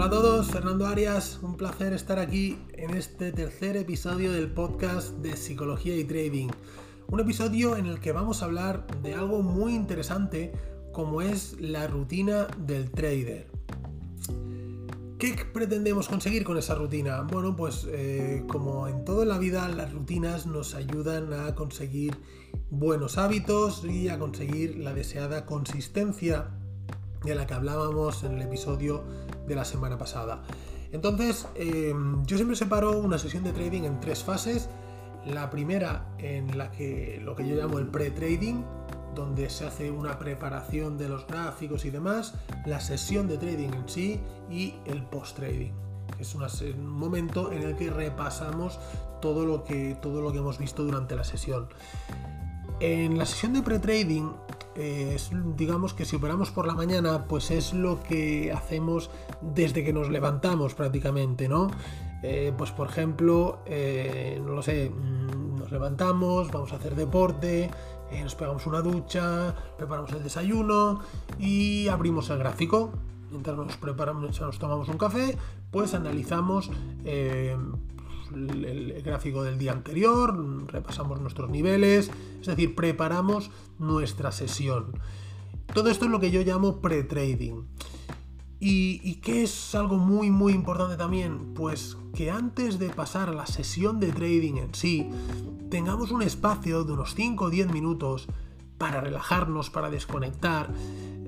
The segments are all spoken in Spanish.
Hola a todos, Fernando Arias, un placer estar aquí en este tercer episodio del podcast de Psicología y Trading. Un episodio en el que vamos a hablar de algo muy interesante como es la rutina del trader. ¿Qué pretendemos conseguir con esa rutina? Bueno, pues eh, como en toda la vida, las rutinas nos ayudan a conseguir buenos hábitos y a conseguir la deseada consistencia de la que hablábamos en el episodio de la semana pasada. Entonces, eh, yo siempre separo una sesión de trading en tres fases. La primera en la que lo que yo llamo el pre-trading, donde se hace una preparación de los gráficos y demás, la sesión de trading en sí y el post-trading. Es un momento en el que repasamos todo lo que, todo lo que hemos visto durante la sesión. En la sesión de pre-trading, digamos que si operamos por la mañana, pues es lo que hacemos desde que nos levantamos prácticamente, ¿no? Eh, pues por ejemplo, eh, no lo sé, mm, nos levantamos, vamos a hacer deporte, eh, nos pegamos una ducha, preparamos el desayuno y abrimos el gráfico. Mientras nos preparamos, nos tomamos un café, pues analizamos el, gráfico del día anterior, repasamos nuestros niveles, es decir, preparamos nuestra sesión. Todo esto es lo que yo llamo pre-trading. ¿Y, ¿Y qué es algo muy muy importante también? Pues que antes de pasar a la sesión de trading en sí, tengamos un espacio de unos 5 o 10 minutos para relajarnos, para desconectar,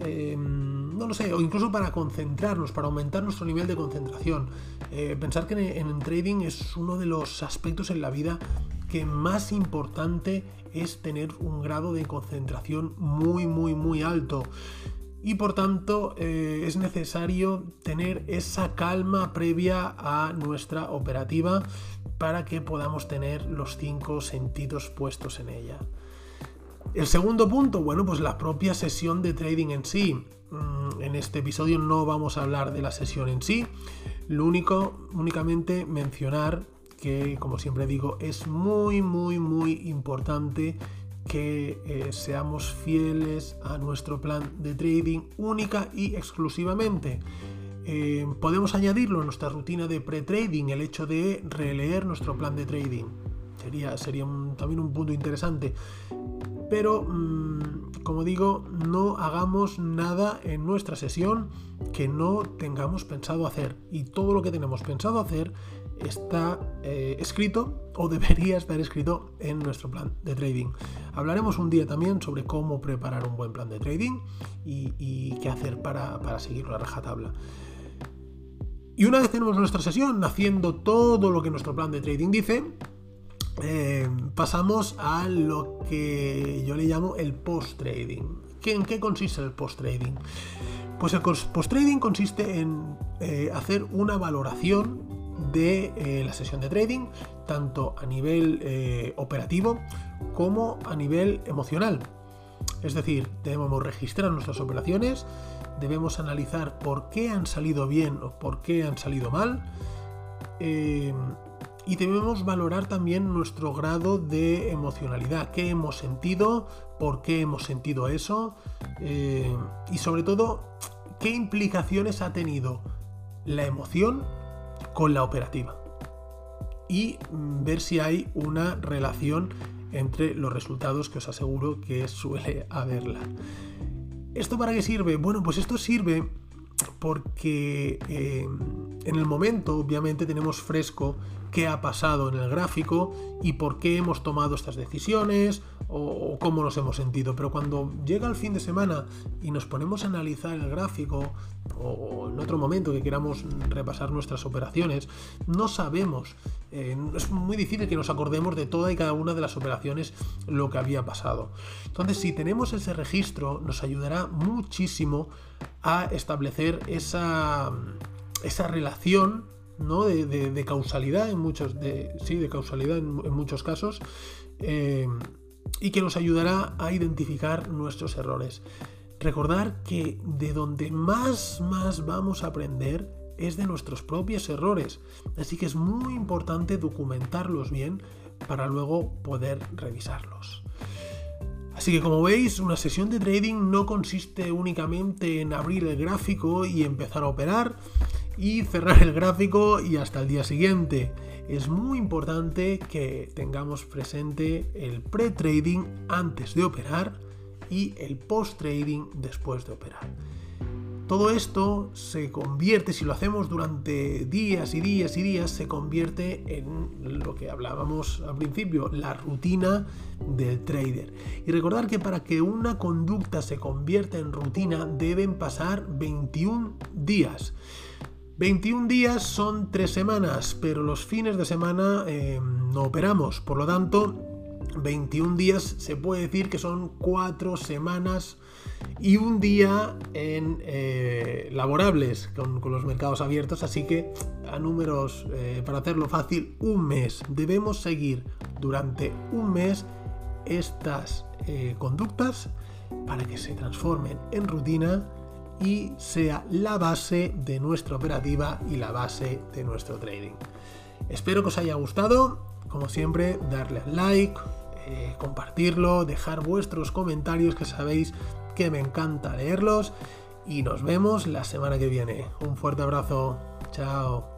em, no lo sé, o incluso para concentrarnos, para aumentar nuestro nivel de concentración. Eh, pensar que en, trading es uno de los aspectos en la vida que más importante es tener un grado de concentración muy, muy, muy alto. Y por tanto eh, es necesario tener esa calma previa a nuestra operativa para que podamos tener los cinco sentidos puestos en ella. El segundo punto, bueno, pues la propia sesión de trading en sí. Mm, en este episodio no vamos a hablar de la sesión en sí, lo único, únicamente mencionar que, como siempre digo, es muy, muy, muy importante que eh, seamos fieles a nuestro plan de trading única y exclusivamente. Eh, podemos añadirlo a nuestra rutina de pre-trading, el hecho de releer nuestro plan de trading. Sería, sería también un punto interesante. Pero, mm, como digo, no hagamos nada en nuestra sesión que no tengamos pensado hacer. Y todo lo que tenemos pensado hacer está eh, escrito o debería estar escrito en nuestro plan de trading. Hablaremos un día también sobre cómo preparar un buen plan de trading y, qué hacer para, para seguir la rajatabla. Y una vez tenemos nuestra sesión haciendo todo lo que nuestro plan de trading dice, eh, pasamos a lo que yo le llamo el post-trading. ¿En qué consiste el post-trading? Pues el post-trading consiste en eh, hacer una valoración de eh, la sesión de trading, tanto a nivel operativo como a nivel emocional. Es decir, debemos registrar nuestras operaciones, debemos analizar por qué han salido bien o por qué han salido mal. Y debemos valorar también nuestro grado de emocionalidad, qué hemos sentido, por qué hemos sentido eso eh, y sobre todo qué implicaciones ha tenido la emoción con la operativa y ver si hay una relación entre los resultados que os aseguro que suele haberla. ¿Esto para qué sirve? Bueno, pues esto sirve porque eh, en el momento obviamente tenemos fresco qué ha pasado en el gráfico y por qué hemos tomado estas decisiones o, cómo nos hemos sentido. Pero cuando llega el fin de semana y nos ponemos a analizar el gráfico o, en otro momento que queramos repasar nuestras operaciones, no sabemos, eh, es muy difícil que nos acordemos de toda y cada una de las operaciones lo que había pasado. Entonces, si tenemos ese registro, nos ayudará muchísimo a establecer esa, esa relación ¿no? de, causalidad en muchos, de, sí, de causalidad en, muchos casos, eh, y que nos ayudará a identificar nuestros errores. Recordar que de donde más, más vamos a aprender es de nuestros propios errores, así que es muy importante documentarlos bien para luego poder revisarlos. Así que como veis, una sesión de trading no consiste únicamente en abrir el gráfico y empezar a operar, y cerrar el gráfico y hasta el día siguiente. Es muy importante que tengamos presente el pre-trading antes de operar y el post-trading después de operar. Todo esto se convierte, si lo hacemos durante días y días y días, se convierte en lo que hablábamos al principio, la rutina del trader. Y recordar que para que una conducta se convierta en rutina deben pasar 21 días. 21 días son 3 semanas, pero los fines de semana eh, no operamos. Por lo tanto, 21 días se puede decir que son 4 semanas y un día en eh, laborables con, los mercados abiertos. Así que a números, eh, para hacerlo fácil, un mes. Debemos seguir durante un mes estas conductas para que se transformen en rutina y sea la base de nuestra operativa y la base de nuestro trading. Espero que os haya gustado. Como siempre, darle like, eh, compartirlo, dejar vuestros comentarios que sabéis que me encanta leerlos. Y nos vemos la semana que viene. Un fuerte abrazo. Chao.